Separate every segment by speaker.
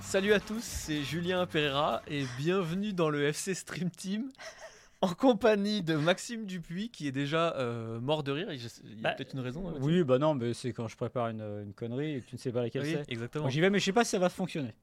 Speaker 1: Salut à tous, c'est Julien Pereira et bienvenue dans le FC Stream Team en compagnie de Maxime Dupuis qui est déjà euh, mort de rire. Il y a
Speaker 2: Bah,
Speaker 1: peut-être une raison. hein,
Speaker 2: Oui, bah non, mais c'est quand je prépare une, une connerie et que tu ne sais pas laquelle
Speaker 1: Oui,
Speaker 2: c'est.
Speaker 1: exactement.
Speaker 2: J'y vais, mais je sais pas si ça va fonctionner.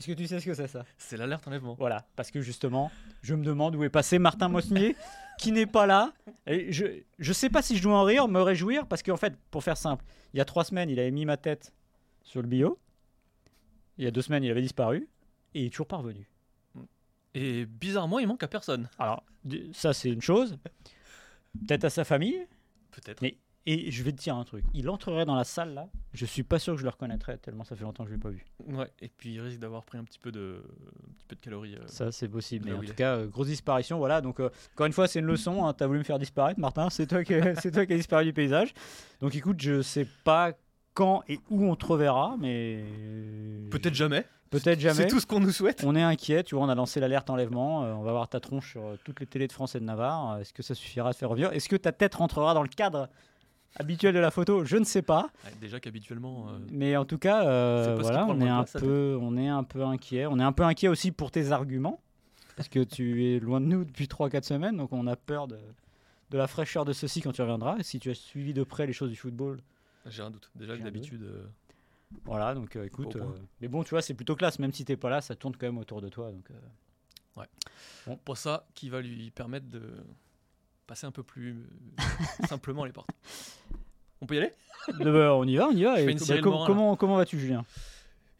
Speaker 2: Est-ce que tu sais ce que c'est ça?
Speaker 1: C'est l'alerte enlèvement.
Speaker 2: Voilà, parce que justement, je me demande où est passé Martin Mosnier, qui n'est pas là. Et je je sais pas si je dois en rire, me réjouir, parce qu'en fait, pour faire simple, il y a trois semaines, il avait mis ma tête sur le bio. Il y a deux semaines, il avait disparu. Et il est toujours pas revenu.
Speaker 1: Et bizarrement, il manque à personne.
Speaker 2: Alors, ça, c'est une chose. Peut-être à sa famille.
Speaker 1: Peut-être.
Speaker 2: Mais- Et je vais te dire un truc. Il entrerait dans la salle là. Je suis pas sûr que je le reconnaîtrais tellement ça fait longtemps que je l'ai pas vu.
Speaker 1: Ouais. Et puis il risque d'avoir pris un petit peu de, un petit peu de calories. euh.
Speaker 2: Ça, c'est possible. Mais en tout cas, euh, grosse disparition. Voilà. Donc, euh, encore une fois, c'est une leçon. Hein. Tu as voulu me faire disparaître, Martin. C'est toi, qui, c'est toi qui as disparu du paysage. Donc, écoute, je sais pas quand et où on te reverra, mais.
Speaker 1: Peut-être jamais.
Speaker 2: Peut-être jamais.
Speaker 1: C'est tout ce qu'on nous souhaite.
Speaker 2: On est inquiet, tu vois, on a lancé l'alerte enlèvement, euh, on va voir ta tronche sur toutes les télés de France et de Navarre. Est-ce que ça suffira à te faire revenir Est-ce que ta tête rentrera dans le cadre habituel de la photo Je ne sais pas.
Speaker 1: Ouais, déjà qu'habituellement. euh,
Speaker 2: Mais en tout cas, euh, voilà, on est, un
Speaker 1: place,
Speaker 2: peu, on est un peu inquiet. On est un peu inquiet aussi pour tes arguments, parce que tu es loin de nous depuis 3-4 semaines, donc on a peur de, de la fraîcheur de ceci quand tu reviendras. Si tu as suivi de près les choses du football,
Speaker 1: J'ai un doute. Déjà que d'habitude. euh,
Speaker 2: voilà, donc écoute. Mais bon, tu vois, c'est plutôt classe, même si t'es pas là, ça tourne quand même autour de toi. Donc, euh,
Speaker 1: Pour ça, qui va lui permettre de passer un peu plus euh, simplement les portes. On peut y aller?
Speaker 2: Bah, on y va, on y va.
Speaker 1: Je
Speaker 2: Et
Speaker 1: fais une
Speaker 2: bah,
Speaker 1: Cyril
Speaker 2: com-
Speaker 1: Morin, là.
Speaker 2: comment comment vas-tu, Julien?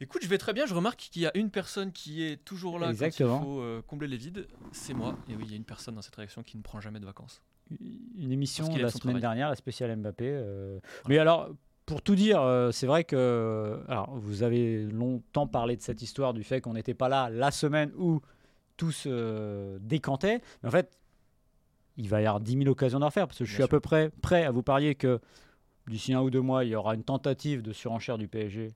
Speaker 1: Écoute, je vais très bien. Je remarque qu'il y a une personne qui est toujours là
Speaker 2: Exactement.
Speaker 1: quand il faut euh, combler les vides. C'est moi. Et oui, il y a une personne dans cette réaction qui ne prend jamais de vacances.
Speaker 2: Une émission la semaine
Speaker 1: travail.
Speaker 2: dernière, la spéciale Mbappé. euh, Mais alors, pour tout dire, euh, c'est vrai que alors vous avez longtemps parlé de cette histoire du fait qu'on n'était pas là la semaine où tout se décantait. Mais en fait, il va y avoir 10 000 occasions d'en refaire parce que je
Speaker 1: Bien
Speaker 2: suis à peu près prêt à vous parier que d'ici un ou deux mois, il y aura une tentative de surenchère du PSG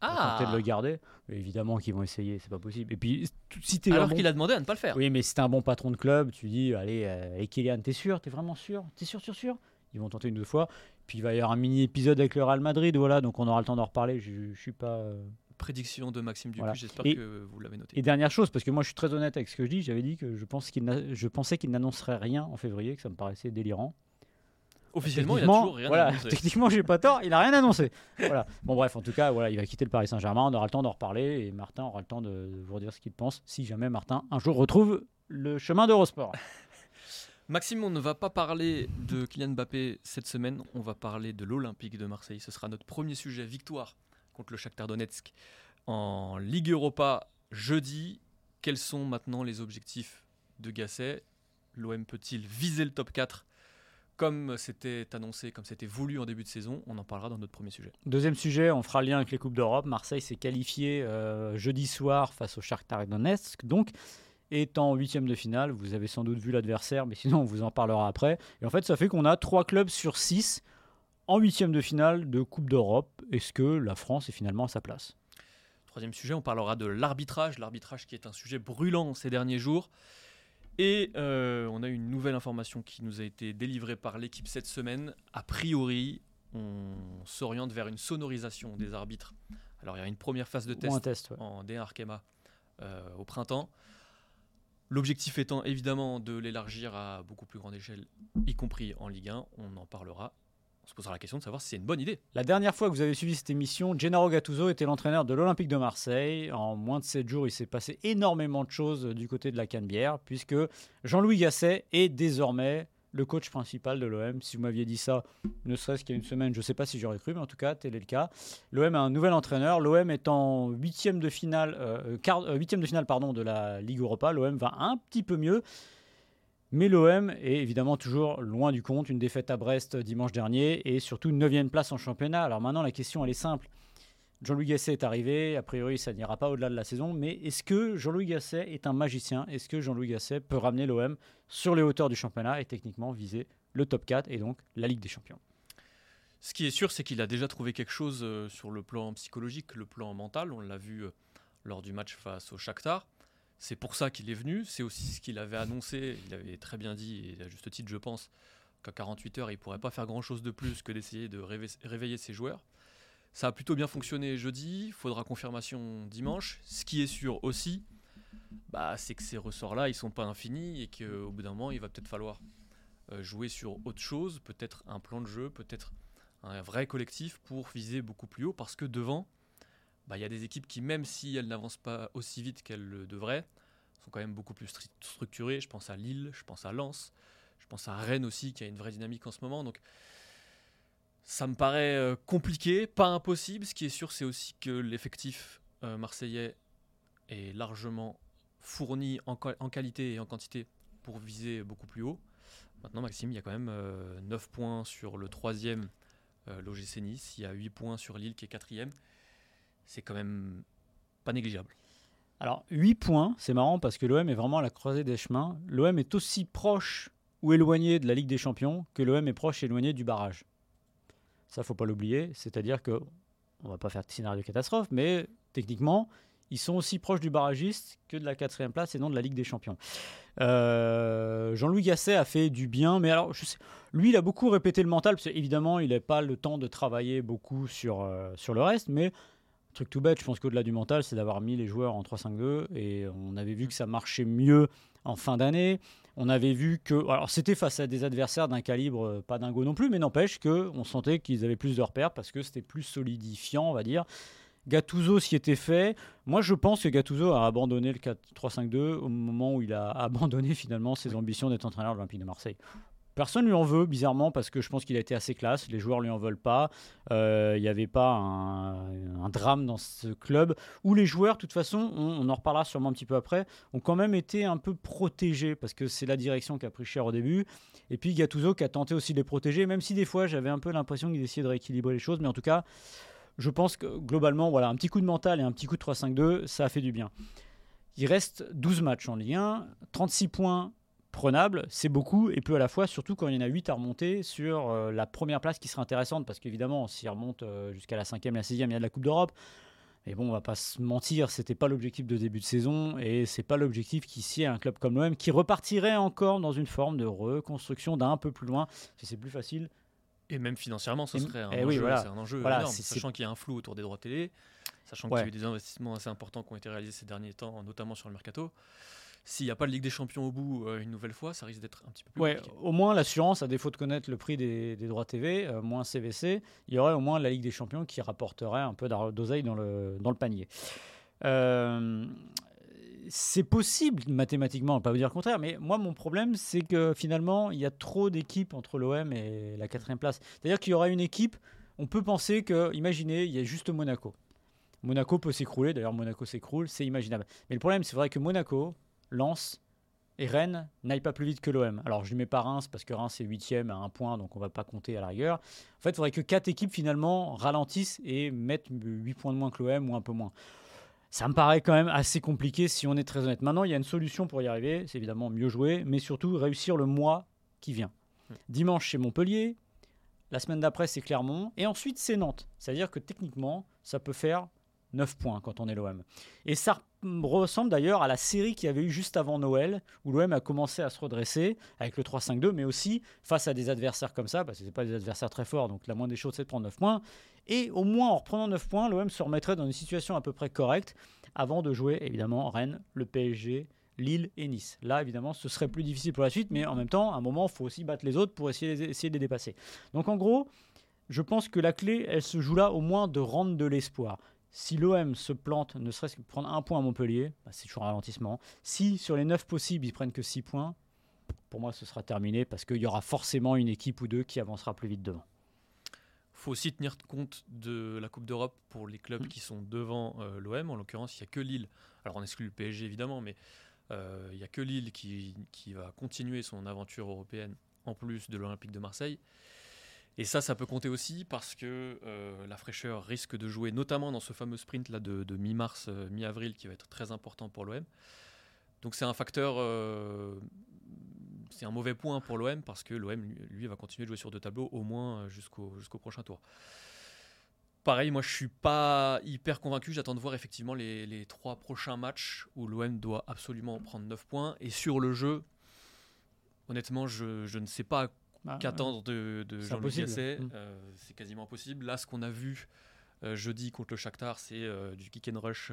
Speaker 2: pour tenter de le garder. Mais évidemment qu'ils vont essayer, c'est pas possible. Et puis, si un
Speaker 1: Alors
Speaker 2: bon-
Speaker 1: qu'il a demandé à ne pas le faire.
Speaker 2: oui, mais si t'es un bon patron de club, tu dis, allez, euh, et Kylian, t'es sûr? T'es vraiment sûr? T'es sûr, sûr, sûr? Ils vont tenter une deux fois. Puis il va y avoir un mini épisode avec le Real Madrid, voilà, donc on aura le temps d'en reparler. Je, je suis pas. euh.
Speaker 1: Prédiction de Maxime Dupuis.
Speaker 2: Voilà.
Speaker 1: J'espère que vous l'avez noté.
Speaker 2: Et dernière chose, parce que moi je suis très honnête avec ce que je dis, j'avais dit que je, pense pensais qu'il n'annoncerait rien en février, que ça me paraissait délirant.
Speaker 1: Officiellement, il a toujours rien
Speaker 2: voilà,
Speaker 1: annoncé.
Speaker 2: Techniquement, j'ai pas tort, il a rien annoncé. voilà. Bon, bref, en tout cas, voilà, il va quitter le Paris Saint-Germain, on aura le temps d'en reparler, et Martin aura le temps de, de vous redire ce qu'il pense, si jamais Martin un jour retrouve le chemin d'Eurosport.
Speaker 1: Maxime, on ne va pas parler de Kylian Mbappé cette semaine. On va parler de l'Olympique de Marseille. Ce sera notre premier sujet. Victoire contre le Shakhtar Donetsk en Ligue Europa jeudi. Quels sont maintenant les objectifs de Gasset? L'OM peut-il viser le top 4 comme c'était annoncé, comme c'était voulu en début de saison? On en parlera dans notre premier sujet.
Speaker 2: Deuxième sujet, on fera lien avec les Coupes d'Europe. Marseille s'est qualifié euh, jeudi soir face au Shakhtar Donetsk. Donc, étant huitième de finale, vous avez sans doute vu l'adversaire, mais sinon on vous en parlera après. Et en fait, ça fait qu'on a trois clubs sur six en huitième de finale de Coupe d'Europe. Est-ce que la France est finalement à sa place?
Speaker 1: Troisième sujet, on parlera de l'arbitrage. L'arbitrage qui est un sujet brûlant ces derniers jours. Et euh, on a une nouvelle information qui nous a été délivrée par l'équipe cette semaine. A priori, on s'oriente vers une sonorisation des arbitres. Alors il y a une première phase de test
Speaker 2: test, ouais.
Speaker 1: en D1 Arkema euh, au printemps. L'objectif étant évidemment de l'élargir à beaucoup plus grande échelle, y compris en Ligue 1. On en parlera. On se posera la question de savoir si c'est une bonne idée.
Speaker 2: La dernière fois que vous avez suivi cette émission, Gennaro Gattuso était l'entraîneur de l'Olympique de Marseille. En moins de 7 jours, il s'est passé énormément de choses du côté de la Canebière, puisque Jean-Louis Gasset est désormais le coach principal de l'OM. Si vous m'aviez dit ça, ne serait-ce qu'il y a une semaine, je ne sais pas si j'aurais cru, mais en tout cas, tel est le cas. L'OM a un nouvel entraîneur. L'OM est en huitième de finale, euh, euh, huitième de finale pardon, de la Ligue Europa. L'OM va un petit peu mieux. Mais l'OM est évidemment toujours loin du compte. Une défaite à Brest dimanche dernier et surtout une neuvième place en championnat. Alors maintenant, la question, elle est simple. Jean-Louis Gasset est arrivé, a priori ça n'ira pas au-delà de la saison, mais est-ce que Jean-Louis Gasset est un magicien? Est-ce que Jean-Louis Gasset peut ramener l'OM sur les hauteurs du championnat et techniquement viser le top 4 et donc la Ligue des Champions?
Speaker 1: Ce qui est sûr, c'est qu'il a déjà trouvé quelque chose euh, sur le plan psychologique, le plan mental, on l'a vu euh, lors du match face au Shakhtar. C'est pour ça qu'il est venu, c'est aussi ce qu'il avait annoncé, il avait très bien dit, et à juste titre je pense, qu'à 48 heures il pourrait pas faire grand-chose de plus que d'essayer de réveiller ses joueurs. Ça a plutôt bien fonctionné jeudi, il faudra confirmation dimanche. Ce qui est sûr aussi, bah, c'est que ces ressorts-là, ils sont pas infinis et qu'au bout d'un moment, il va peut-être falloir euh, jouer sur autre chose, peut-être un plan de jeu, peut-être un vrai collectif pour viser beaucoup plus haut parce que devant, bah, il y a des équipes qui, même si elles n'avancent pas aussi vite qu'elles le devraient, sont quand même beaucoup plus structurées. Je pense à Lille, je pense à Lens, je pense à Rennes aussi qui a une vraie dynamique en ce moment. Donc ça me paraît euh, compliqué, pas impossible. Ce qui est sûr, c'est aussi que l'effectif euh, marseillais est largement fourni en, qualité et en quantité pour viser beaucoup plus haut. Maintenant, Maxime, il y a quand même 9 euh, points sur le troisième, l'OGC Nice. Il y a 8 points sur Lille qui est quatrième. C'est quand même pas négligeable.
Speaker 2: Alors, 8 points, c'est marrant parce que l'OM est vraiment à la croisée des chemins. L'OM est aussi proche ou éloigné de la Ligue des Champions que l'OM est proche et éloigné du barrage. Ça, faut pas l'oublier. C'est-à-dire que on va pas faire de scénario catastrophe, mais techniquement, ils sont aussi proches du barragiste que de la quatrième place et non de la Ligue des Champions. Euh, Jean-Louis Gasset a fait du bien, mais alors, lui, il a beaucoup répété le mental, parce qu'évidemment, il n'a pas le temps de travailler beaucoup sur, euh, sur le reste, mais truc tout bête, je pense qu'au-delà du mental, c'est d'avoir mis les joueurs en 3-5-2, et on avait vu que ça marchait mieux en fin d'année. On avait vu que, alors c'était face à des adversaires d'un calibre euh, pas dingo non plus, mais n'empêche que on sentait qu'ils avaient plus de repères parce que c'était plus solidifiant, on va dire. Gattuso s'y était fait. Moi, je pense que Gattuso a abandonné le 4-3-5-2 au moment où il a abandonné finalement ses ambitions d'être entraîneur de l'Olympique de Marseille. Personne lui en veut, bizarrement, parce que je pense qu'il a été assez classe. Les joueurs lui en veulent pas. Euh, il n'y avait pas un, drame dans ce club où les joueurs, de toute façon, on, en reparlera sûrement un petit peu après, ont quand même été un peu protégés parce que c'est la direction qui a pris cher au début. Et puis Gattuso qui a tenté aussi de les protéger, même si des fois j'avais un peu l'impression qu'il essayait de rééquilibrer les choses. Mais en tout cas, je pense que globalement, voilà, un petit coup de mental et un petit coup de 3-5-2, ça a fait du bien. Il reste 12 matchs en Ligue 1, 36 points prenable, c'est beaucoup et peu à la fois, surtout quand il y en a 8 à remonter sur euh, la première place qui sera intéressante. Parce qu'évidemment, s'il remonte euh, jusqu'à la cinquième, la sixième, il y a de la Coupe d'Europe. Mais bon, on va pas se mentir, c'était pas l'objectif de début de saison et c'est pas l'objectif qu'ici un club comme l'OM qui repartirait encore dans une forme de reconstruction d'un peu plus loin, si c'est plus facile.
Speaker 1: Et même financièrement, ce serait un, enjeu, un enjeu énorme, sachant qu'il y a un flou autour des droits télé, sachant qu'il y a eu des investissements assez importants qui ont été réalisés ces derniers temps, notamment sur le mercato s'il n'y a pas de Ligue des Champions au bout euh, une nouvelle fois, ça risque d'être un petit peu plus
Speaker 2: ouais, Au moins, l'assurance, à défaut de connaître le prix des, droits TV, euh, moins CVC, il y aurait au moins la Ligue des Champions qui rapporterait un peu d'oseille dans le, dans le panier. Euh, c'est possible mathématiquement, on ne pas vous dire le contraire, mais moi mon problème c'est que finalement il y a trop d'équipes entre l'OM et la quatrième place. C'est-à-dire qu'il y aura une équipe, on peut penser que, imaginez, il y a juste Monaco. Monaco peut s'écrouler, d'ailleurs Monaco s'écroule, c'est imaginable. Mais le problème c'est vrai que Monaco, Lens et Rennes n'aillent pas plus vite que l'OM. Alors je ne mets pas Reims parce que Reims est 8 à un point, donc on ne va pas compter à la rigueur. En fait, il faudrait que quatre équipes finalement ralentissent et mettent 8 points de moins que l'OM ou un peu moins. Ça me paraît quand même assez compliqué si on est très honnête. Maintenant, il y a une solution pour y arriver, c'est évidemment mieux jouer, mais surtout réussir le mois qui vient. Hmm. Dimanche, c'est Montpellier. La semaine d'après, c'est Clermont. Et ensuite, c'est Nantes. C'est-à-dire que techniquement, ça peut faire 9 points quand on est l'OM. Et ça ressemble d'ailleurs à la série qu'il y avait eu juste avant Noël, où l'OM a commencé à se redresser avec le 3-5-2, mais aussi face à des adversaires comme ça, parce que ce pas des adversaires très forts, donc la moindre des choses c'est de prendre 9 points. Et au moins en reprenant 9 points, l'OM se remettrait dans une situation à peu près correcte avant de jouer évidemment Rennes, le PSG, Lille et Nice. Là, évidemment, ce serait plus difficile pour la suite, mais en même temps, à un moment, il faut aussi battre les autres pour essayer, essayer de les dépasser. Donc en gros, je pense que la clé, elle se joue là au moins de rendre de l'espoir. Si l'OM se plante, ne serait-ce que prendre un point à Montpellier, bah, c'est toujours un ralentissement. Si sur les 9 possibles, ils prennent que 6 points, pour moi, ce sera terminé parce qu'il y aura forcément une équipe ou deux qui avancera plus vite devant.
Speaker 1: faut aussi tenir compte de la Coupe d'Europe pour les clubs
Speaker 2: Mm.
Speaker 1: qui sont devant euh, l'OM. En l'occurrence, il n'y a que Lille. Alors, on exclut le PSG évidemment, mais euh, il n'y a que Lille qui, qui va continuer son aventure européenne en plus de l'Olympique de Marseille. Et ça, ça peut compter aussi parce que euh, la fraîcheur risque de jouer, notamment dans ce fameux sprint là de, mi-mars, euh, mi-avril, qui va être très important pour l'OM. Donc c'est un facteur, euh, c'est un mauvais point pour l'OM parce que l'OM, lui, va continuer de jouer sur deux tableaux au moins jusqu'au jusqu'au prochain tour. Pareil, moi je suis pas hyper convaincu. J'attends de voir effectivement les, trois prochains matchs où l'OM doit absolument prendre 9 points. Et sur le jeu, honnêtement, je ne sais pas
Speaker 2: Ah,
Speaker 1: qu'attendre de, de
Speaker 2: impossible.
Speaker 1: Gasset.
Speaker 2: Mm.
Speaker 1: Euh, c'est quasiment impossible. Là, ce qu'on a vu euh, jeudi contre le Shakhtar, c'est euh, du kick and rush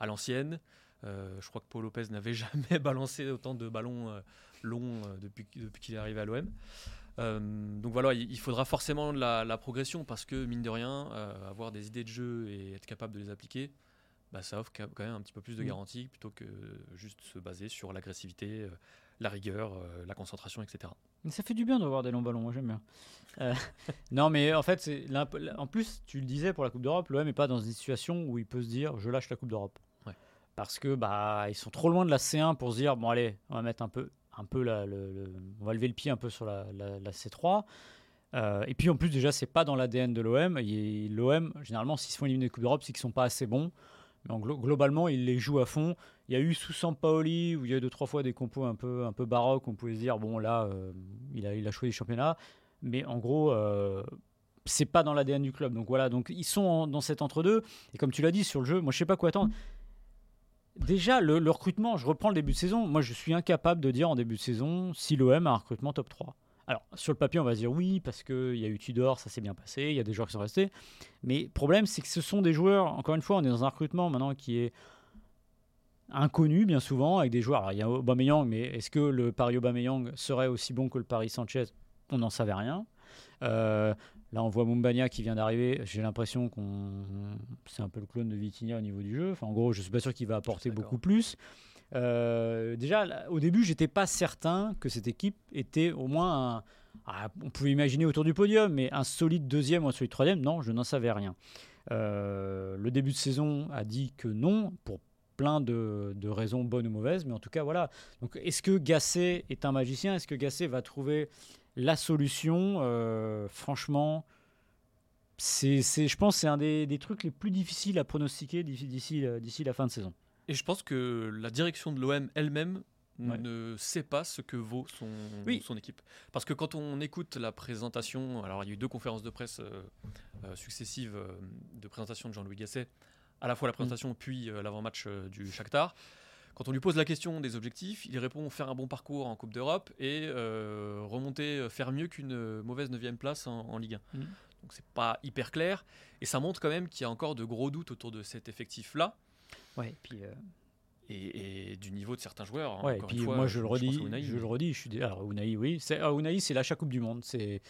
Speaker 1: à l'ancienne. Je crois que Paul Lopez n'avait jamais balancé autant de ballons longs depuis, depuis qu'il est arrivé à l'OM. Donc voilà, il il faudra forcément de la, la progression parce que, mine de rien, avoir des idées de jeu et être capable de les appliquer, bah, ça offre quand même un petit peu plus de
Speaker 2: Mm.
Speaker 1: garantie plutôt que juste se baser sur l'agressivité, la rigueur, euh, la concentration, etc.
Speaker 2: Mais ça fait du bien de voir des longs ballons, moi j'aime bien. Euh, non, mais en fait, en plus, tu le disais pour la Coupe d'Europe, l'OM n'est pas dans une situation où il peut se dire je lâche la Coupe d'Europe.
Speaker 1: Ouais.
Speaker 2: Parce que bah ils sont trop loin de la C1 pour se dire bon allez, on va mettre un peu, un peu la, le, le- on va lever le pied un peu sur la, la- la C3. Euh, et puis en plus déjà c'est pas dans l'ADN de l'OM. L'OM généralement s'ils se font éliminer de Coupe d'Europe c'est qu'ils sont pas assez bons. Mais en glo- globalement ils les jouent à fond. Il y a eu sous Sampaoli où il y a eu deux trois fois des compos un peu un peu baroques. On pouvait se dire bon là euh, il a il a choisi le championnat. Mais en gros euh, c'est pas dans l'ADN du club. Donc voilà donc ils sont dans cet entre deux. Et comme tu l'as dit sur le jeu, moi je sais pas quoi attendre. Déjà, le, le recrutement, je reprends le début de saison. Moi, je suis incapable de dire en début de saison si l'OM a un recrutement top 3. Alors, sur le papier, on va se dire oui, parce qu'il y a eu Tudor, ça s'est bien passé, il y a des joueurs qui sont restés. Mais le problème, c'est que ce sont des joueurs, encore une fois, on est dans un recrutement maintenant qui est inconnu bien souvent, avec des joueurs. Alors, il y a Aubameyang, mais est-ce que le Paris Aubameyang serait aussi bon que le Paris Sanchez? On n'en savait rien. Euh, là, on voit Mumbania qui vient d'arriver. J'ai l'impression qu'on c'est un peu le clone de Vitinha au niveau du jeu. Enfin, en gros, je suis pas sûr qu'il va apporter beaucoup plus. Euh, déjà, au début, j'étais pas certain que cette équipe était au moins un, ah, on pouvait imaginer autour du podium, mais un solide deuxième ou un solide troisième, non, je n'en savais rien. Euh, le début de saison a dit que non, pour plein de, raisons bonnes ou mauvaises, mais en tout cas, voilà. Donc, est-ce que Gasset est un magicien? Est-ce que Gasset va trouver la solution? Euh, Franchement, c'est, je pense que c'est un des, trucs les plus difficiles à pronostiquer d'ici la fin de saison.
Speaker 1: Et je pense que la direction de l'OM elle-même
Speaker 2: Ouais.
Speaker 1: ne sait pas ce que vaut son,
Speaker 2: Oui.
Speaker 1: son équipe. Parce que quand on écoute la présentation, alors il y a eu deux conférences de presse euh, euh, successives euh, de présentation de Jean-Louis Gasset, à la fois la présentation puis l'avant-match du Shakhtar. Quand on lui pose la question des objectifs, il répond faire un bon parcours en Coupe d'Europe et remonter, faire mieux qu'une mauvaise 9 place en, en Ligue 1.
Speaker 2: Mhm.
Speaker 1: Donc c'est pas hyper clair. Et ça montre quand même qu'il y a encore de gros doutes autour de cet effectif-là
Speaker 2: Ouais, puis, euh,
Speaker 1: et, et du niveau de certains joueurs.
Speaker 2: Ouais, et puis
Speaker 1: fois,
Speaker 2: moi je le redis,
Speaker 1: Unai,
Speaker 2: je
Speaker 1: mais-
Speaker 2: le redis, je suis alors Unai oui, c'est ah, Unai c'est l'achat Coupe du monde, c'est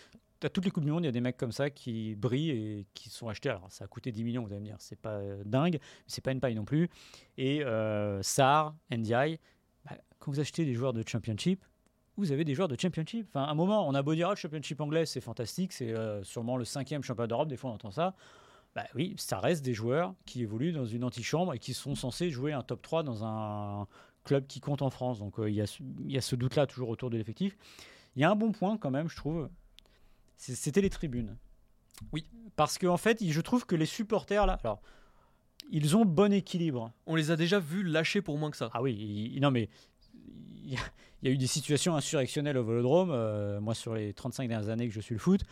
Speaker 2: à toutes les coupes du monde, il y a des mecs comme ça qui brillent et qui sont achetés. Alors ça a coûté 10 millions, vous allez me dire, c'est pas euh, dingue, mais c'est pas une paille non plus. Et euh, Sarr, Ndiaye, bah, quand vous achetez des joueurs de Championship, vous avez des joueurs de Championship. Enfin, à un moment, on a beau dire ah, le Championship anglais, c'est fantastique, c'est euh, sûrement le cinquième championnat d'Europe. Des fois, on entend ça. Bah oui, ça reste des joueurs qui évoluent dans une antichambre et qui sont censés jouer un top 3 dans un club qui compte en France. Donc euh, il y, a y a ce doute-là toujours autour de l'effectif. Il y a un bon point quand même, je trouve. C'était les tribunes.
Speaker 1: Oui.
Speaker 2: Parce qu'en fait, je trouve que les supporters, là, alors, ils ont bon équilibre.
Speaker 1: On les a déjà vus lâcher pour moins que ça.
Speaker 2: Ah oui, il- non mais il y, a, il y a eu des situations insurrectionnelles au Vélodrome. Euh, moi, sur les 35 dernières années que je suis le foot,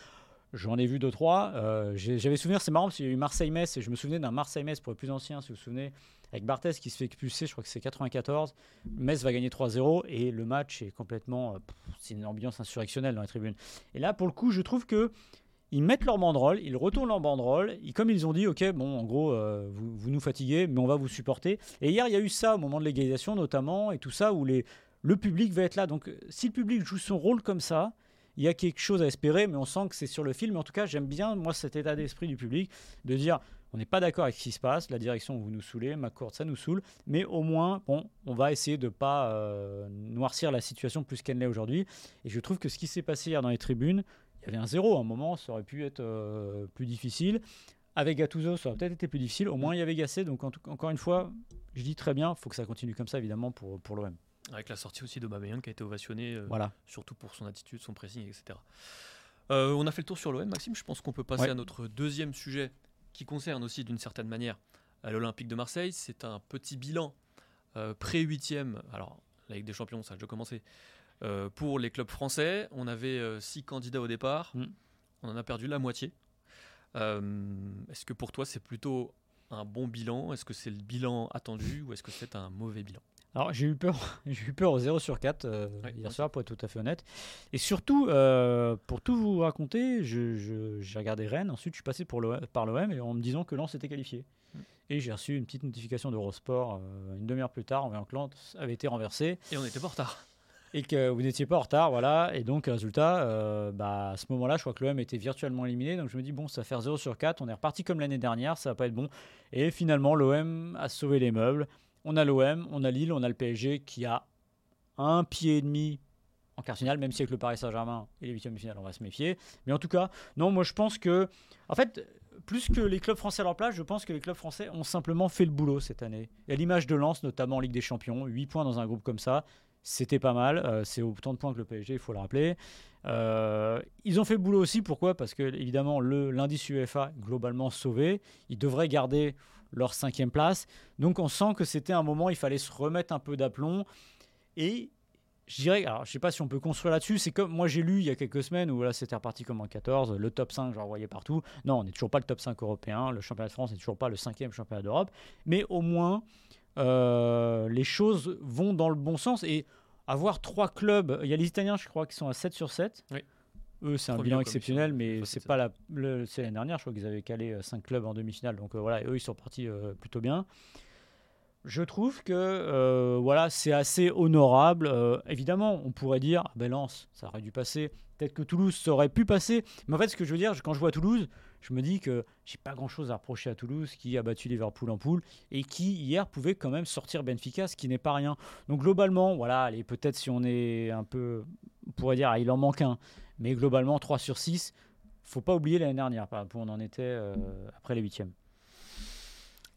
Speaker 2: j'en ai vu deux trois. Euh, J'avais souvenir, c'est marrant parce qu'il y a eu Marseille-Metz et je me souvenais d'un Marseille-Metz pour les plus anciens, si vous vous souvenez, avec Barthez qui se fait expulser. Je crois que c'est 94. Metz va gagner 3-0 et le match est complètement, euh, c'est une ambiance insurrectionnelle dans les tribunes. Et là, pour le coup, je trouve que ils mettent leur banderole, ils retournent leur banderole, et comme ils ont dit, ok, bon, en gros, euh, vous, nous fatiguez, mais on va vous supporter. Et hier, il y a eu ça au moment de l'égalisation, notamment, et tout ça, où le public va être là. Donc, si le public joue son rôle comme ça, il y a quelque chose à espérer, mais on sent que c'est sur le film. En tout cas, j'aime bien, moi, cet état d'esprit du public de dire on n'est pas d'accord avec ce qui se passe, la direction, vous nous saoulez, McCourt, ça nous saoule, mais au moins, bon, on va essayer de ne pas euh, noircir la situation plus qu'elle l'est aujourd'hui. Et je trouve que ce qui s'est passé hier dans les tribunes, il y avait un zéro à un moment, ça aurait pu être euh, plus difficile. Avec Gattuso, ça aurait peut-être été plus difficile. Au moins, il y avait Gassé. Donc, encore une fois, je dis très bien, il faut que ça continue comme ça, évidemment, pour, pour l'OM.
Speaker 1: Avec la sortie aussi de Babéan qui a été ovationné, euh,
Speaker 2: voilà.
Speaker 1: surtout pour son attitude, son pressing, etc. on a fait le tour sur l'OM, Maxime. Je pense qu'on peut passer à notre deuxième sujet qui concerne aussi d'une certaine manière l'Olympique de Marseille. C'est un petit bilan euh, pré-huitième. Alors, la Ligue des Champions, ça a déjà commencé. Euh, pour les clubs français, on avait euh, six candidats au départ. Mm. On en a perdu la moitié. est-ce que pour toi, c'est plutôt un bon bilan? Est-ce que c'est le bilan attendu ou est-ce que c'est un mauvais bilan?
Speaker 2: Alors j'ai eu peur, j'ai eu peur au 0 sur 4 euh, hier soir pour être tout à fait honnête. Et surtout, euh, pour tout vous raconter, j'ai regardé Rennes, ensuite je suis passé pour par l'OM et en me disant que Lens était qualifié. Mm. Et j'ai reçu une petite notification d'Eurosport euh, une demi-heure plus tard en voyant que Lens avait été renversé.
Speaker 1: Et on n'était pas en retard.
Speaker 2: Et que vous n'étiez pas en retard, voilà. Et donc, résultat, bah, à ce moment-là, je crois que l'OM était virtuellement éliminé. Donc je me dis, bon, ça va faire 0 sur 4. On est reparti comme l'année dernière, ça va pas être bon. Et finalement, l'OM a sauvé les meubles. On a l'OM, on a Lille, on a le PSG qui a un pied et demi en quart finale, même si avec le Paris Saint-Germain et les huitièmes de finale, on va se méfier. Mais en tout cas, non, moi je pense que, en fait, plus que les clubs français à leur place, je pense que les clubs français ont simplement fait le boulot cette année. Et à l'image de Lens, notamment en Ligue des Champions, 8 points dans un groupe comme ça, c'était pas mal. Euh, c'est autant de points que le PSG, il faut le rappeler. Euh, ils ont fait le boulot aussi, pourquoi? Parce que, évidemment, l'indice UEFA globalement sauvé. Ils devraient garder leur cinquième place. Donc on sent que c'était un moment, il fallait se remettre un peu d'aplomb. Et je dirais, alors je sais pas si on peut construire là-dessus, c'est comme moi j'ai lu il y a quelques semaines où voilà, c'était reparti comme en 14, le top 5, j'en voyais partout. Non, on n'est toujours pas le top 5 européen, le championnat de France n'est toujours pas le cinquième championnat d'Europe, mais au moins euh, les choses vont dans le bon sens. Et avoir trois clubs, il y a les Italiens, je crois, qui sont à 7 sur 7.
Speaker 1: Oui.
Speaker 2: Eux, c'est un bilan exceptionnel, mais c'est pas la. C'est l'année dernière, je crois qu'ils avaient calé 5 euh, clubs en demi-finale. Donc euh, voilà, eux, ils sont partis euh, plutôt bien. Je trouve que voilà, c'est assez honorable. évidemment, on pourrait dire, ah ben Lens, ça aurait dû passer. Peut-être que Toulouse, ça aurait pu passer. Mais en fait, ce que je veux dire, quand je vois Toulouse, je me dis que j'ai pas grand-chose à reprocher à Toulouse, qui a battu Liverpool en poule et qui hier pouvait quand même sortir Benfica, ce qui n'est pas rien. Donc globalement, voilà, allez, peut-être si on est un peu, on pourrait dire, ah, il en manque un. Mais globalement, 3 sur 6. faut pas oublier l'année dernière, où on en était euh, après les huitièmes.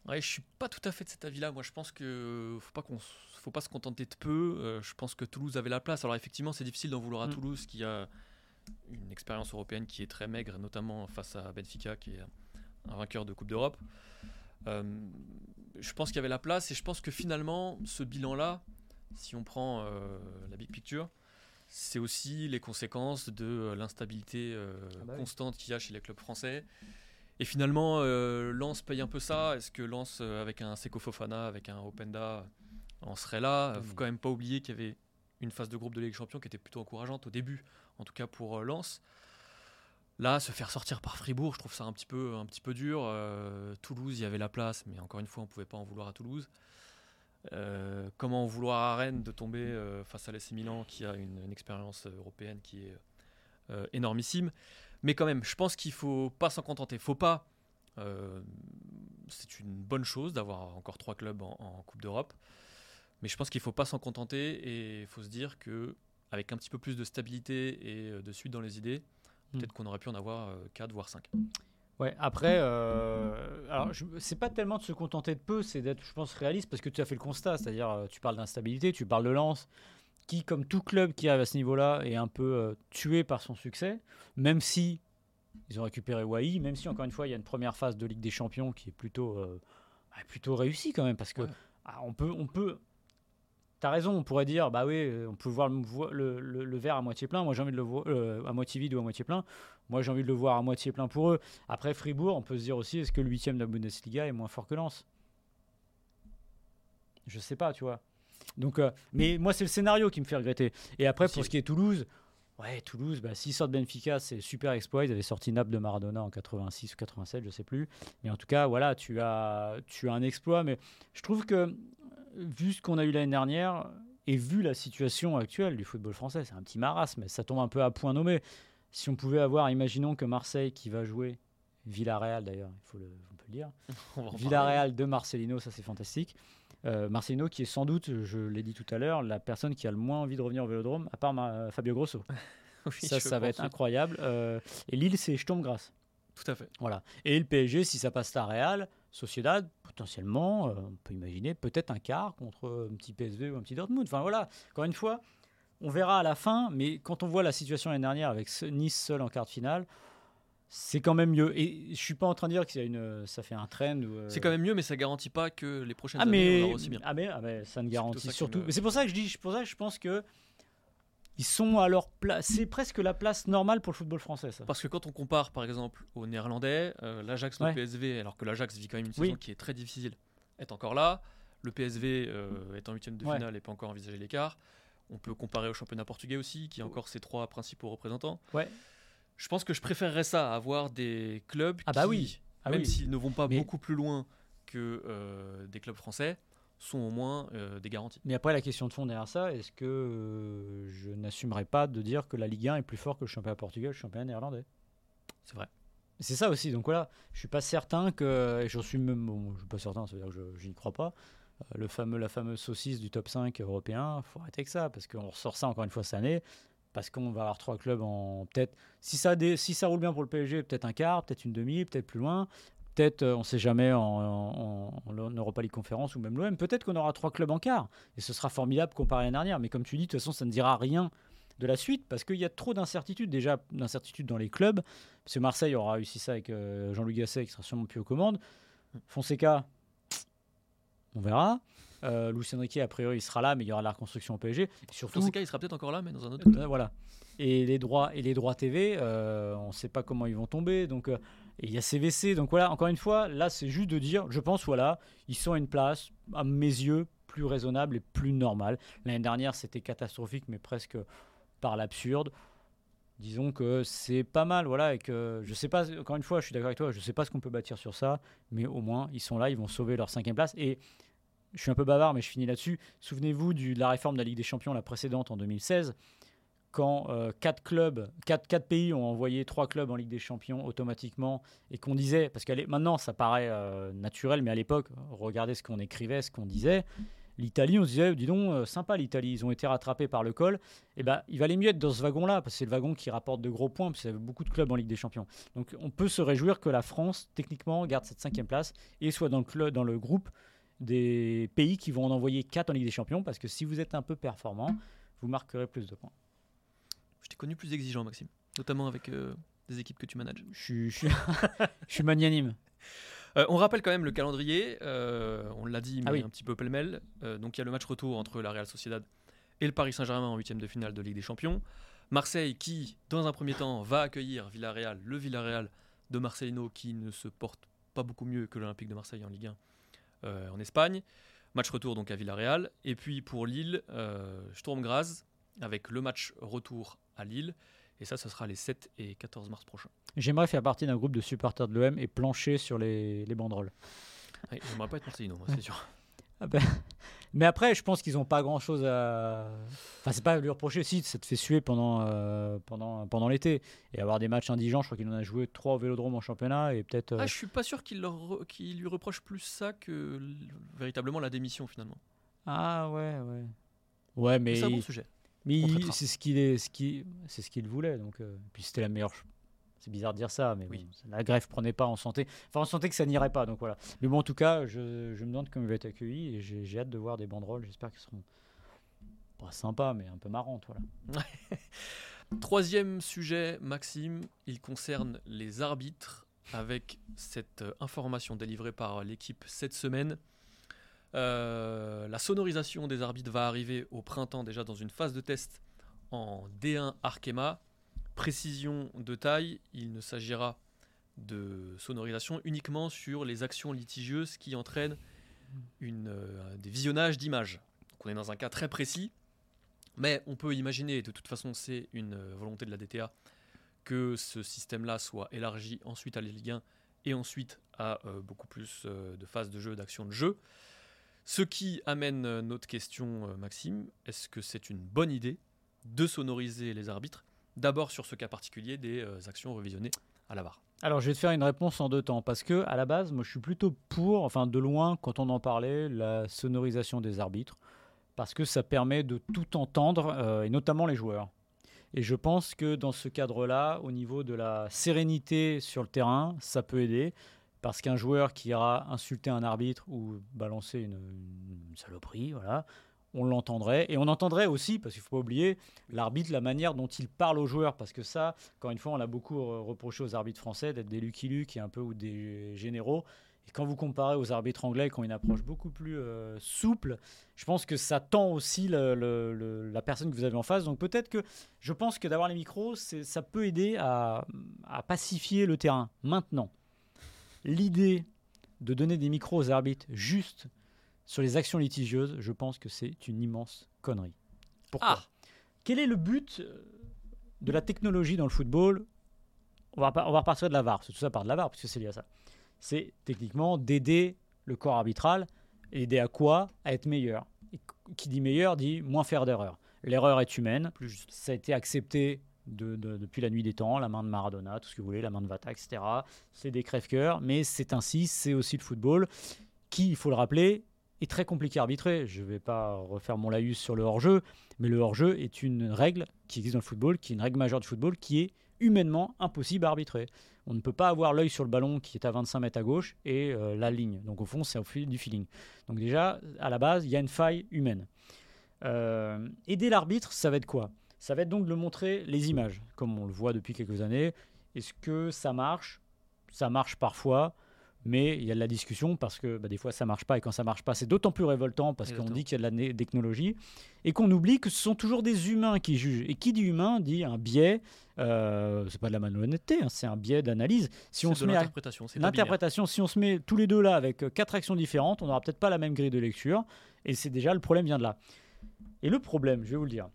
Speaker 1: Ouais, je suis pas tout à fait de cet avis-là. Moi, je pense que faut pas qu'on faut pas se contenter de peu. Euh, je pense que Toulouse avait la place. Alors effectivement, c'est difficile d'en vouloir à mm. Toulouse qui a une expérience européenne qui est très maigre, notamment face à Benfica qui est un vainqueur de Coupe d'Europe. Euh, je pense qu'il y avait la place et je pense que finalement, ce bilan-là, si on prend la big picture, c'est aussi les conséquences de euh, l'instabilité euh, ah bah constante qu'il y a chez les clubs français. Et finalement, euh, Lens paye un peu ça. Est-ce que Lens, avec un Seko Fofana, avec un Openda, en serait là? Il ne faut quand même pas oublier qu'il y avait une phase de groupe de Ligue des Champions qui était plutôt encourageante au début, en tout cas pour Lens. Là, se faire sortir par Fribourg, je trouve ça un petit peu, un petit peu dur. Toulouse, il y avait la place, mais encore une fois, on ne pouvait pas en vouloir à Toulouse. Euh, comment vouloir à Rennes de tomber euh, face à l'AC Milan qui a une, expérience européenne qui est euh, énormissime. Mais quand même, je pense qu'il faut pas s'en contenter. Faut pas. c'est une bonne chose d'avoir encore trois clubs en, Coupe d'Europe. Mais je pense qu'il faut pas s'en contenter et il faut se dire que avec un petit peu plus de stabilité et de suite dans les idées, hmm. peut-être qu'on aurait pu en avoir 4 voire 5.
Speaker 2: Ouais, après, euh, alors c'est pas tellement de se contenter de peu, c'est d'être, je pense, réaliste parce que tu as fait le constat, c'est-à-dire euh, tu parles d'instabilité, tu parles de Lens, qui, comme tout club qui arrive à ce niveau-là, est un peu euh, tué par son succès, même si ils ont récupéré Wai, même si encore une fois il y a une première phase de Ligue des Champions qui est plutôt, euh, plutôt réussie quand même, parce que ah, on peut, on peut T'as raison, on pourrait dire, bah oui, euh, on peut voir le, le, verre à moitié plein. Moi, j'ai envie de le voir euh, à moitié vide ou à moitié plein. Moi, j'ai envie de le voir à moitié plein pour eux. Après Fribourg, on peut se dire aussi, est-ce que le huitième de la Bundesliga est moins fort que Lens? Je sais pas, tu vois. Donc, euh, mais moi, c'est le scénario qui me fait regretter. Et après, pour ce qui est Toulouse, ouais, Toulouse, bah, s'ils sortent Benfica, c'est super exploit. Ils avaient sorti Naples de Maradona en 86 ou 87, je sais plus. Mais en tout cas, voilà, tu as, tu as un exploit. Mais je trouve que vu ce qu'on a eu l'année dernière, Et vu la situation actuelle du football français, c'est un petit marasme, mais ça tombe un peu à point nommé. Si on pouvait avoir, imaginons que Marseille qui va jouer Villarreal d'ailleurs, il faut le, on peut le dire. Villarreal de Marcelino, ça c'est fantastique. Euh, Marcelino qui est sans doute, je l'ai dit tout à l'heure, la personne qui a le moins envie de revenir au Vélodrome, à part Fabio Grosso. ça, ça va être incroyable. Euh, et Lille, c'est Sturm-Grasse.
Speaker 1: Tout à fait.
Speaker 2: Voilà. Et le PSG, si ça passe à Real, Sociedad, potentiellement, euh, on peut imaginer peut-être un quart contre un petit PSV ou un petit Dortmund. Enfin voilà, encore une fois, on verra à la fin, mais quand on voit la situation l'année dernière avec Nice seul en quart de finale, c'est quand même mieux. Et je suis pas en train de dire que ça, une, ça fait un trend. Euh,
Speaker 1: c'est quand même mieux, mais ça garantit pas que les prochaines
Speaker 2: ah,
Speaker 1: années
Speaker 2: mais...
Speaker 1: on aussi bien.
Speaker 2: Ah mais, ah mais ça ne garantit surtout. C'est pour ça que je dis, pour ça que je pense que ils sont à leur place. C'est presque la place normale pour le football français. Ça.
Speaker 1: Parce que quand on compare, par exemple, aux Néerlandais, euh, l'Ajax, le PSV, alors que l'Ajax vit quand même une saison qui est très difficile, est encore là. Le PSV euh, est en huitième de finale et pas encore envisagé l'écart. On peut comparer au championnat portugais aussi, qui a encore ses trois principaux représentants.
Speaker 2: Ouais.
Speaker 1: Je pense que je préférerais ça à avoir des clubs
Speaker 2: ah bah oui.
Speaker 1: Ah même s'ils ne vont pas beaucoup plus loin que euh, des clubs français, sont au moins euh, des garanties.
Speaker 2: Mais après, la question de fond derrière ça, est-ce que euh, je n'assumerai pas de dire que la Ligue 1 est plus fort que le championnat portugais, le championnat néerlandais?
Speaker 1: C'est vrai.
Speaker 2: C'est ça aussi. Donc voilà, je suis pas certain que, et j'en suis même, bon, je suis pas certain, ça veut dire que je, n'y crois pas. Euh, le fameux, la fameuse saucisse du top 5 européen, faut arrêter avec ça, parce qu'on ressort ça encore une fois cette année, parce qu'on va avoir trois clubs en peut-être, si ça, si ça roule bien pour le PSG, peut-être un quart, peut-être une demi, peut-être plus loin peut-être, euh, on ne sait jamais, en, en, Europa League Conférence ou même l'OM, peut-être qu'on aura trois clubs en quart. Et ce sera formidable comparé à l'année dernière. Mais comme tu dis, de toute façon, ça ne dira rien de la suite parce qu'il y a trop d'incertitudes. Déjà, d'incertitudes dans les clubs. Parce que Marseille aura réussi ça avec euh, Jean-Louis Gasset, qui sera sûrement plus aux commandes. Fonseca, on verra. Euh, Lucien Riquet, a priori, il sera là, mais il y aura la reconstruction au PSG.
Speaker 1: surtout, Fonseca, il sera peut-être encore là, mais dans un autre club.
Speaker 2: voilà. Et les droits, et les droits TV, on ne sait pas comment ils vont tomber. Donc, et il y a CVC. Donc voilà, encore une fois, là, c'est juste de dire, je pense, voilà, ils sont à une place, à mes yeux, plus raisonnable et plus normale. L'année dernière, c'était catastrophique, mais presque par l'absurde. Disons que c'est pas mal, voilà, et que je sais pas, encore une fois, je suis d'accord avec toi, je sais pas ce qu'on peut bâtir sur ça, mais au moins, ils sont là, ils vont sauver leur cinquième place. Et je suis un peu bavard, mais je finis là-dessus. Souvenez-vous de la réforme de la Ligue des Champions, la précédente en 2016 quand euh, quatre clubs, quatre, pays ont envoyé trois clubs en Ligue des Champions automatiquement et qu'on disait, parce que maintenant ça paraît euh, naturel, mais à l'époque, regardez ce qu'on écrivait, ce qu'on disait. L'Italie, on se disait, dis donc, euh, sympa l'Italie, ils ont été rattrapés par le col. Eh ben, il valait mieux être dans ce wagon-là, parce que c'est le wagon qui rapporte de gros points, parce qu'il y avait beaucoup de clubs en Ligue des Champions. Donc on peut se réjouir que la France, techniquement, garde cette cinquième place et soit dans le, club, dans le groupe des pays qui vont en envoyer quatre en Ligue des Champions, parce que si vous êtes un peu performant, vous marquerez plus de points.
Speaker 1: Je t'ai connu plus exigeant, Maxime, notamment avec euh, des équipes que tu manages.
Speaker 2: Je, je, je suis magnanime.
Speaker 1: Euh, on rappelle quand même le calendrier, euh, on l'a dit, ah mais un petit peu pêle-mêle. donc il y a le match retour entre la Real Sociedad et le Paris Saint-Germain en huitième de finale de Ligue des Champions. Marseille qui, dans un premier temps, va accueillir Villarreal, le Villarreal de Marcelino qui ne se porte pas beaucoup mieux que l'Olympique de Marseille en Ligue 1 en Espagne. Match retour donc à Villarreal. Et puis pour Lille, Sturm Graz avec le match retour à Lille. Et ça, ce sera les 7 et 14 mars prochains.
Speaker 2: J'aimerais faire partie d'un groupe de supporters de l'OM et plancher sur les, les banderoles.
Speaker 1: Oui, J'aimerais pas être Marcelino, moi, c'est sûr.
Speaker 2: Ah ben, mais après, je pense qu'ils n'ont pas grand-chose à. Enfin, c'est pas à lui reprocher. Si, ça te fait suer pendant, euh, pendant, pendant l'été. Et avoir des matchs indigents, je crois qu'il en a joué 3 au vélodrome en championnat. Et peut-être.
Speaker 1: Euh, ah, je suis pas sûr qu'il lui reproche plus ça que véritablement la démission, finalement.
Speaker 2: Ah, ouais, ouais. Ouais, mais.
Speaker 1: C'est un bon sujet.
Speaker 2: Mais c'est ce qu'il est, ce qui, c'est ce qu'il voulait. Donc, euh, puis c'était la meilleure. C'est bizarre de dire ça, mais oui. la grève prenait pas en santé. Enfin, on sentait que ça n'irait pas. Donc voilà. Mais bon, en tout cas, je, je me demande comment il va être accueilli et j'ai hâte de voir des banderoles. J'espère qu'elles seront pas sympas, mais un peu marrantes. Voilà.
Speaker 1: Troisième sujet, Maxime, il concerne les arbitres avec cette euh, information délivrée par l'équipe cette semaine. Euh, la sonorisation des arbitres va arriver au printemps déjà dans une phase de test en D1 Arkema. Précision de taille, il ne s'agira de sonorisation uniquement sur les actions litigieuses qui entraînent euh, des visionnages d'images. on est dans un cas très précis, mais on peut imaginer, de toute façon c'est une euh, volonté de la DTA, que ce système-là soit élargi ensuite à la Ligue 1 et ensuite à beaucoup plus de phases de jeu, d'actions de jeu. Ce qui amène euh, notre question, euh, Maxime, est-ce que c'est une bonne idée de sonoriser les arbitres D'abord sur ce cas particulier des euh, actions revisionnées à la barre?
Speaker 2: Alors, je vais te faire une réponse en deux temps. Parce que, à la base, moi, je suis plutôt pour, enfin, de loin, quand on en parlait, la sonorisation des arbitres. Parce que ça permet de tout entendre, et notamment les joueurs. Et je pense que dans ce cadre-là, au niveau de la sérénité sur le terrain, ça peut aider. Parce qu'un joueur qui ira insulter un arbitre ou balancer une, saloperie, voilà, on l'entendrait. Et on entendrait aussi, parce qu'il ne faut pas oublier, l'arbitre, la manière dont il parle aux joueurs. Parce que ça, encore une fois, on l'a beaucoup reproché aux arbitres français d'être des Lucky Luke et un peu ou des généraux. Et quand vous comparez aux arbitres anglais qui ont une approche beaucoup plus euh, souple, je pense que ça tend aussi la personne que vous avez en face. Donc peut-être que je pense que d'avoir les micros, ça peut aider à pacifier le terrain. Maintenant, l'idée de donner des micros aux arbitres juste sur les actions litigieuses, je pense que c'est une immense connerie. Pourquoi
Speaker 1: Ah
Speaker 2: Quel est le but euh, de la technologie dans le football? On va, pas- on va repartir de la VAR, c'est tout ça part de la VAR, puisque c'est lié à ça. C'est techniquement d'aider le corps arbitral, aider à quoi? À être meilleur. Et qui dit meilleur dit moins faire d'erreurs. L'erreur est humaine,
Speaker 1: Plus
Speaker 2: ça a été accepté de- de- depuis la nuit des temps, la main de Maradona, tout ce que vous voulez, la main de Vata, etc. C'est des crève-cœurs, mais c'est ainsi, c'est aussi le football, qui, il faut le rappeler, est très compliqué à arbitrer. Je ne vais pas refaire mon laïus sur le hors-jeu, mais le hors-jeu est une règle qui existe dans le football, qui est une règle majeure du football, qui est humainement impossible à arbitrer. On ne peut pas avoir l'œil sur le ballon qui est à 25 mètres à gauche et euh, la ligne. Donc au fond, c'est au fil du feeling. Donc déjà, à la base, il y a une faille humaine. Euh, aider l'arbitre, ça va être quoi? Ça va être donc de le montrer les images, comme on le voit depuis quelques années. Est-ce que ça marche? Ça marche parfois, mais il y a de la discussion parce que bah, des fois ça marche pas et quand ça marche pas, c'est d'autant plus révoltant parce qu'on dit qu'il y a de la technologie et qu'on oublie que ce sont toujours des humains qui jugent. Et qui dit humain dit un biais. Euh, c'est pas de la malhonnêteté, hein, c'est un biais d'analyse. Si on se met
Speaker 1: l'interprétation.
Speaker 2: L'interprétation, si on se met tous les deux là avec euh, quatre actions différentes, on n'aura peut-être pas la même grille de lecture. Et c'est déjà le problème vient de là. Et le problème, je vais vous le dire.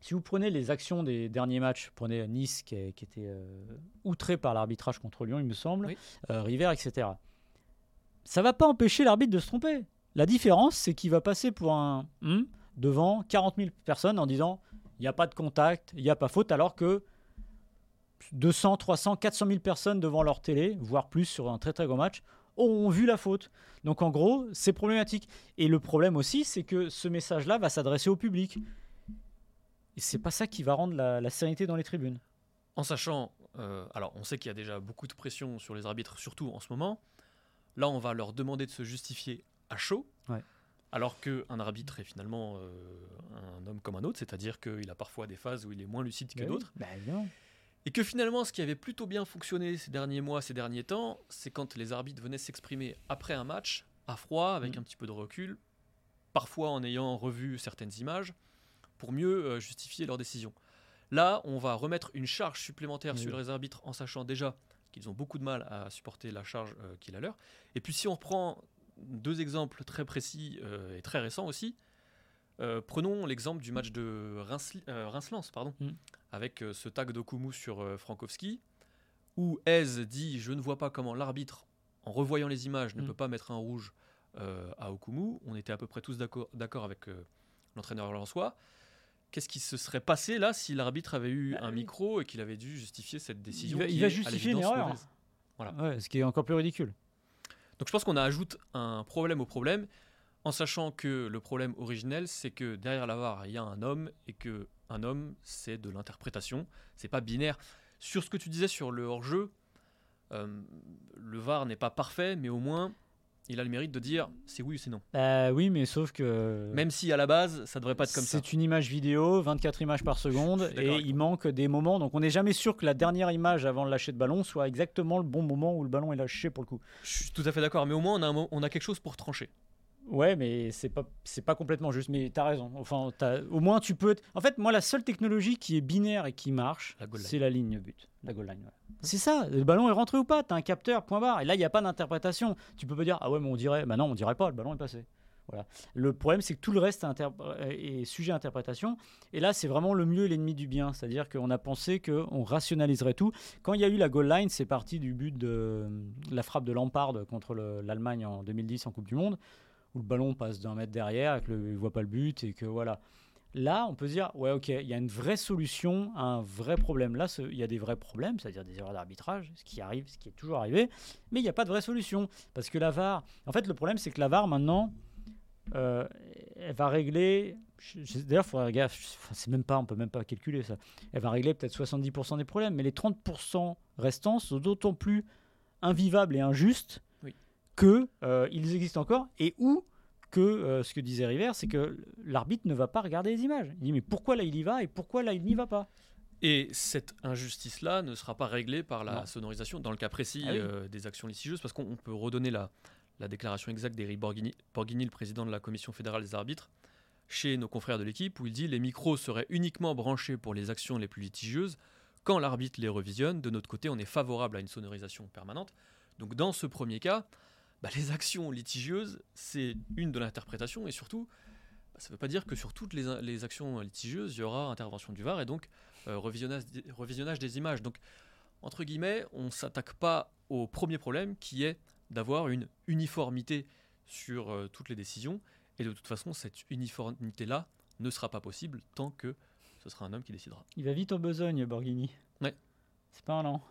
Speaker 2: Si vous prenez les actions des derniers matchs, prenez Nice qui, est- qui était euh, outré par l'arbitrage contre Lyon, il me semble,
Speaker 1: Oui.
Speaker 2: euh, River, etc. Ça va pas empêcher l'arbitre de se tromper. La différence, c'est qu'il va passer pour un hum devant 40 000 personnes en disant il n'y a pas de contact, il n'y a pas faute, alors que 200, 300, 400 000 personnes devant leur télé, voire plus sur un très très gros match, ont vu la faute. Donc en gros, c'est problématique. Et le problème aussi, c'est que ce message-là va s'adresser au public. Et c'est pas ça qui va rendre la, la sérénité dans les tribunes.
Speaker 1: En sachant, euh, alors on sait qu'il y a déjà beaucoup de pression sur les arbitres, surtout en ce moment. Là, on va leur demander de se justifier à chaud,
Speaker 2: Ouais.
Speaker 1: alors qu'un arbitre est finalement euh, un homme comme un autre, c'est-à-dire qu'il a parfois des phases où il est moins lucide que d'autres.
Speaker 2: Bah.
Speaker 1: Et que finalement, ce qui avait plutôt bien fonctionné ces derniers mois, ces derniers temps, c'est quand les arbitres venaient s'exprimer après un match, à froid, avec
Speaker 2: Mm.
Speaker 1: un petit peu de recul, parfois en ayant revu certaines images, pour mieux euh, justifier leur décision. Là, on va remettre une charge supplémentaire
Speaker 2: Oui.
Speaker 1: sur les arbitres en sachant déjà qu'ils ont beaucoup de mal à supporter la charge euh, qui est la leur. Et puis si on reprend deux exemples très précis euh, et très récents aussi, euh, prenons l'exemple du match de Reims, Reims-Lens, pardon,
Speaker 2: Mm.
Speaker 1: avec ce tag d'Okumu sur Frankowski, où Hez dit Je ne vois pas comment l'arbitre, en revoyant les images, ne
Speaker 2: Mm.
Speaker 1: peut pas mettre un rouge à Okumu. On était à peu près tous d'accord avec l'entraîneur lensois. Qu'est-ce qui se serait passé là si l'arbitre avait eu
Speaker 2: Bah
Speaker 1: un
Speaker 2: oui.
Speaker 1: micro et qu'il avait dû justifier cette décision
Speaker 2: Il va,
Speaker 1: qui
Speaker 2: il va justifier
Speaker 1: Voilà.
Speaker 2: Ouais, ce qui est encore plus ridicule.
Speaker 1: Donc je pense qu'on ajoute un problème au problème en sachant que le problème originel c'est que derrière la VAR il y a un homme et que un homme c'est de l'interprétation, c'est pas binaire. Sur ce que tu disais sur le hors-jeu, euh, le VAR n'est pas parfait mais au moins il a le mérite de dire c'est oui ou c'est non.
Speaker 2: Bah oui, mais sauf que.
Speaker 1: Même si à la base ça devrait pas être comme ça.
Speaker 2: C'est une image vidéo, 24 images par seconde, et il manque des moments. Donc on n'est jamais sûr que la dernière image avant le lâcher de ballon soit exactement le bon moment où le ballon est lâché pour le coup.
Speaker 1: Je suis tout à fait d'accord mais au moins on a, un on a quelque chose pour trancher.
Speaker 2: Ouais, mais c'est pas c'est pas complètement juste. Mais t'as raison. Enfin, t'as- au moins tu peux. être- En fait, moi, la seule technologie qui est binaire et qui marche, c'est la ligne but, la goal line. ouais. C'est ça. Le ballon est rentré ou pas T'as un capteur, point barre. Et là, il n'y a pas d'interprétation. Tu peux pas dire ah ouais, mais on dirait. Bah non, on dirait pas. Le ballon est passé. Voilà. Le problème, c'est que tout le reste est, sujet à interprétation. Et là, c'est vraiment le mieux et l'ennemi du bien. C'est-à-dire qu'on a pensé qu'on rationaliserait tout. Quand il y a eu la goal line, c'est parti du but de la frappe de Lampard contre le- l'Allemagne en 2010 en Coupe du Monde, le ballon passe d'un mètre derrière et qu'il ne voit pas le but et que voilà. Là, on peut dire, ouais, ok, il y a une vraie solution à un vrai problème. Là, il y a des vrais problèmes, c'est-à-dire des erreurs d'arbitrage, ce qui arrive, ce qui est toujours arrivé, mais il n'y a pas de vraie solution. Parce que la VAR, en fait, le problème, c'est que la VAR, maintenant, euh, elle va régler. D'ailleurs, il faudra gaffe, c'est même pas, on peut même pas calculer ça. Elle va régler peut-être 70% des problèmes, mais les 30% restants sont d'autant plus invivables et injustes que euh, ils existent encore et où que euh, ce que disait River, c'est que l'arbitre ne va pas regarder les images. Il dit mais pourquoi là il y va et pourquoi là il n'y va pas?
Speaker 1: Et cette injustice-là ne sera pas réglée par la sonorisation, dans le cas précis ah des actions litigieuses, parce qu'on peut redonner la, la déclaration exacte d'Éric Borghini, le président de la Commission fédérale des arbitres, chez nos confrères de l'équipe, où il dit les micros seraient uniquement branchés pour les actions les plus litigieuses. Quand l'arbitre les revisionne, de notre côté, on est favorable à une sonorisation permanente. Donc dans ce premier cas, bah, les actions litigieuses, c'est une de l'interprétation, et surtout, bah, ça ne veut pas dire que sur toutes les, actions litigieuses, il y aura intervention du VAR et donc euh, revisionnage, revisionnage des images. Donc, entre guillemets, on ne s'attaque pas au premier problème qui est d'avoir une uniformité sur euh, toutes les décisions. Et de toute façon, cette uniformité-là ne sera pas possible tant que ce sera un homme qui décidera.
Speaker 2: Il va vite en besogne, Borghini.
Speaker 1: Ouais.
Speaker 2: C'est pas un an.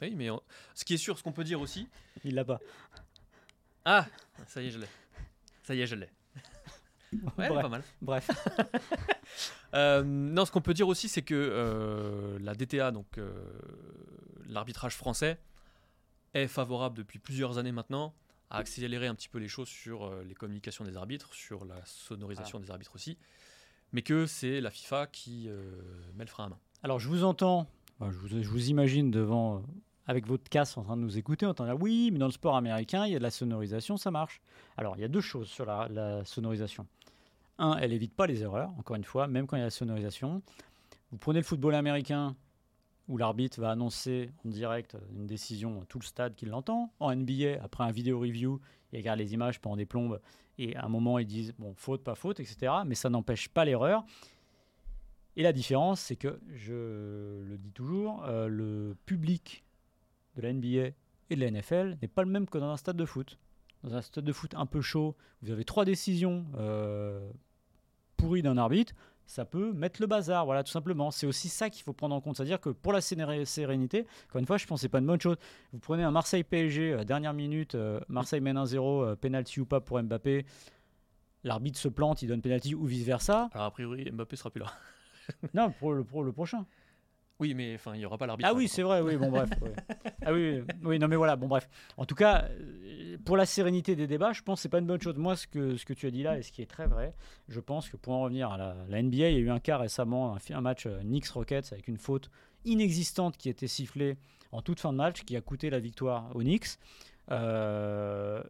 Speaker 1: Oui, mais ce qui est sûr, ce qu'on peut dire aussi.
Speaker 2: Il l'a pas.
Speaker 1: Ah, ça y est, je l'ai. Ça y est, je l'ai.
Speaker 2: Ouais, pas mal. Bref.
Speaker 1: euh, non, ce qu'on peut dire aussi, c'est que euh, la DTA, donc euh, l'arbitrage français, est favorable depuis plusieurs années maintenant à accélérer un petit peu les choses sur les communications des arbitres, sur la sonorisation des arbitres aussi, mais que c'est la FIFA qui met le frein à main.
Speaker 2: Alors je vous entends, je vous, imagine devant, avec votre casse en train de nous écouter, en train de oui, mais dans le sport américain, il y a de la sonorisation, ça marche. Alors il y a deux choses sur la, la sonorisation. Un, elle évite pas les erreurs, encore une fois, même quand il y a la sonorisation. Vous prenez le football américain, où l'arbitre va annoncer en direct une décision à tout le stade qui l'entend. En NBA, après un vidéo review, il regarde les images pendant des plombes et à un moment ils disent bon faute, pas faute, etc. Mais ça n'empêche pas l'erreur. Et la différence, c'est que, je le dis toujours, euh, le public de la NBA et de la NFL n'est pas le même que dans un stade de foot. Dans un stade de foot un peu chaud, vous avez trois décisions euh, pourries d'un arbitre ça peut mettre le bazar, voilà, tout simplement. C'est aussi ça qu'il faut prendre en compte. C'est-à-dire que pour la sérénité, encore une fois, je pense que pas une bonne chose. Vous prenez un Marseille-PSG, euh, dernière minute, euh, Marseille mène 1-0, euh, penalty ou pas pour Mbappé. L'arbitre se plante, il donne penalty ou vice-versa.
Speaker 1: Alors, a priori, Mbappé sera plus là.
Speaker 2: non, pour le, pour le prochain.
Speaker 1: Oui, mais enfin, il n'y aura pas l'arbitre.
Speaker 2: Ah oui, c'est vrai, oui, bon, bref. Ah oui, oui, non, mais voilà, bon, bref. En tout cas, euh, pour la sérénité des débats, je pense que c'est pas une bonne chose. Moi, ce que, ce que tu as dit là, et ce qui est très vrai, je pense que pour en revenir à la, NBA, il y a eu un cas récemment, un, match euh, Knicks Rockets avec une faute inexistante qui a été sifflée en toute fin de match, qui a coûté la victoire aux Knicks. Euh,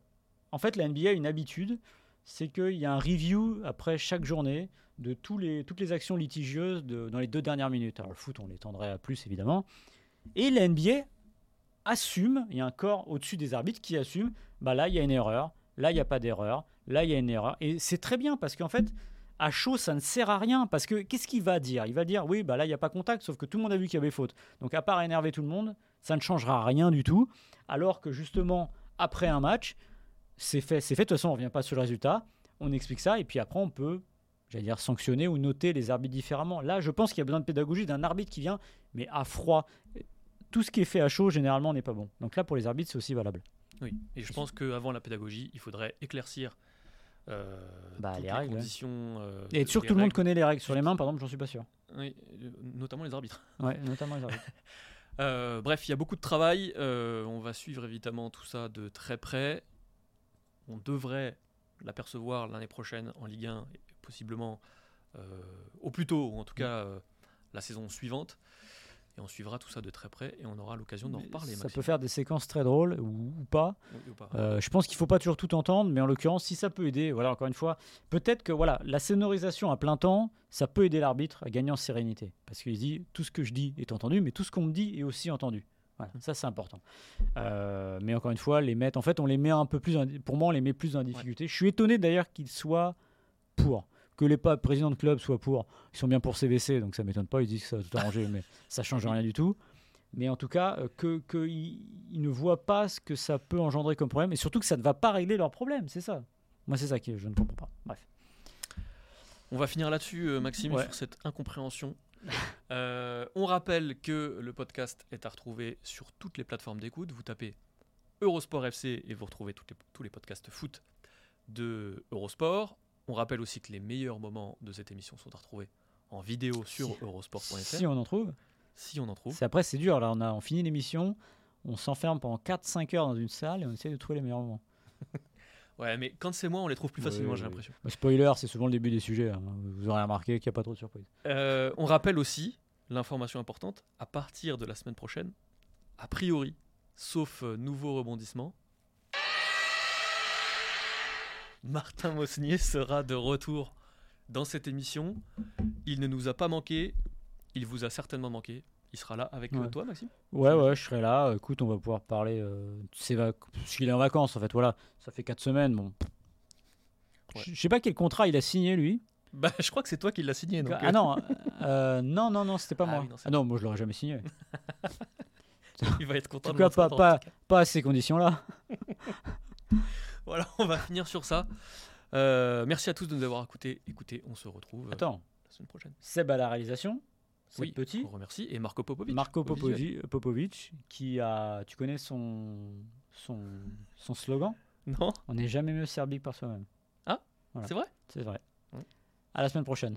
Speaker 2: en fait, la NBA a une habitude, c'est qu'il y a un review après chaque journée de les, toutes les actions litigieuses dans les deux dernières minutes. Alors le foot, on l'étendrait à plus évidemment. Et la NBA assume, il y a un corps au-dessus des arbitres qui assume, bah là il y a une erreur, là il n'y a pas d'erreur, là il y a une erreur. Et c'est très bien parce qu'en fait, à chaud, ça ne sert à rien. Parce que qu'est-ce qu'il va dire? Il va dire, oui, bah là il n'y a pas contact, sauf que tout le monde a vu qu'il y avait faute. Donc à part énerver tout le monde, ça ne changera rien du tout. Alors que justement, après un match, c'est fait, c'est fait. De toute façon, on ne revient pas sur le résultat. On explique ça et puis après, on peut j'allais dire sanctionner ou noter les arbitres différemment. Là, je pense qu'il y a besoin de pédagogie d'un arbitre qui vient, mais à froid. Tout ce qui est fait à chaud, généralement, n'est pas bon. Donc là, pour les arbitres, c'est aussi valable.
Speaker 1: Oui, et je pense qu'avant la pédagogie, il faudrait éclaircir euh,
Speaker 2: bah, les, règles,
Speaker 1: conditions. Euh,
Speaker 2: et être sûr que tout le monde connaît les règles. Sur les mains, par exemple, j'en suis pas sûr.
Speaker 1: Oui, notamment les arbitres.
Speaker 2: Oui, notamment les arbitres.
Speaker 1: Euh, bref, il y a beaucoup de travail. on va suivre évidemment tout ça de très près. On devrait l'apercevoir l'année prochaine en Ligue 1 possiblement euh, au plus tôt, ou en tout cas euh, la saison suivante. Et on suivra tout ça de très près et on aura l'occasion d'en reparler.
Speaker 2: Ça peut faire des séquences très drôles ou, pas. Euh, je pense qu'il ne faut pas toujours tout entendre, mais en l'occurrence, si ça peut aider, voilà, encore une fois, peut-être que voilà, la sonorisation à plein temps, ça peut aider l'arbitre à gagner en sérénité. Parce qu'il dit tout ce que je dis est entendu, mais tout ce qu'on me dit est aussi entendu. Voilà, ça c'est important. mais encore une fois, les mettre, en fait, on les met un peu plus, pour moi, on les met plus en difficulté. Je suis étonné d'ailleurs qu'ils soient pour que les présidents de club soient pour. Ils sont bien pour CVC, donc ça m'étonne pas. Ils disent que ça va tout arranger, mais ça change rien du tout. Mais en tout cas, euh, qu'ils que ne voient pas ce que ça peut engendrer comme problème, et surtout que ça ne va pas régler leurs problèmes, c'est ça. Moi, c'est ça que je ne comprends pas. Bref.
Speaker 1: On va finir là-dessus, euh, Maxime,
Speaker 2: Ouais.
Speaker 1: sur cette incompréhension. Euh, on rappelle que le podcast est à retrouver sur toutes les plateformes d'écoute. Vous tapez Eurosport FC et vous retrouvez les- tous les podcasts foot de Eurosport. On rappelle aussi que les meilleurs moments de cette émission sont à retrouver en vidéo sur
Speaker 2: Si-
Speaker 1: eurosport.fr
Speaker 2: Si on en trouve.
Speaker 1: si on en trouve.
Speaker 2: Après, c'est dur. Là, on a on finit l'émission, on s'enferme pendant 4-5 heures dans une salle et on essaie de trouver les meilleurs moments.
Speaker 1: Ouais, mais quand c'est moi, on les trouve plus
Speaker 2: Ouais,
Speaker 1: facilement, j'ai l'impression.
Speaker 2: Bah, spoiler, c'est souvent le début des sujets. hein. Vous aurez remarqué qu'il n'y a pas trop de surprises.
Speaker 1: Euh, on rappelle aussi l'information importante à partir de la semaine prochaine, a priori, sauf euh, nouveau rebondissement, Martin Mosnier sera de retour dans cette émission. Il ne nous a pas manqué, il vous a certainement manqué. Il sera là avec euh,
Speaker 2: Ouais.
Speaker 1: toi, Maxime
Speaker 2: Ouais, ouais, je serai là. Écoute, on va pouvoir parler. Euh, de ses vac- Parce qu'il est en vacances, en fait. Voilà, ça fait 4 semaines. Bon.
Speaker 1: Ouais.
Speaker 2: Je sais pas quel contrat il a signé, lui.
Speaker 1: Bah, je crois que c'est toi qui l'as signé. donc,
Speaker 2: ah
Speaker 1: euh,
Speaker 2: non, euh, non, non, non, c'était pas
Speaker 1: Ah
Speaker 2: moi.
Speaker 1: oui, non, c'est
Speaker 2: ah non, moi je l'aurais jamais signé.
Speaker 1: il va être content
Speaker 2: En tout
Speaker 1: de
Speaker 2: cas, pas, pas,
Speaker 1: tout cas.
Speaker 2: pas à ces conditions-là.
Speaker 1: Voilà, on va finir sur ça. Euh, merci à tous de nous avoir écoutés. Écoutez, on se retrouve euh,
Speaker 2: Attends,
Speaker 1: la semaine prochaine.
Speaker 2: Seb à la réalisation.
Speaker 1: Oui,
Speaker 2: Petit.
Speaker 1: on remercie. Et Marco Popovic.
Speaker 2: Marco
Speaker 1: au visuel.
Speaker 2: Popovi- Popovic, qui a. Tu connais son, son, son slogan?
Speaker 1: Non
Speaker 2: On n'est jamais mieux servi que par soi-même. Voilà.
Speaker 1: C'est vrai?
Speaker 2: C'est vrai.
Speaker 1: Ouais.
Speaker 2: À la semaine prochaine.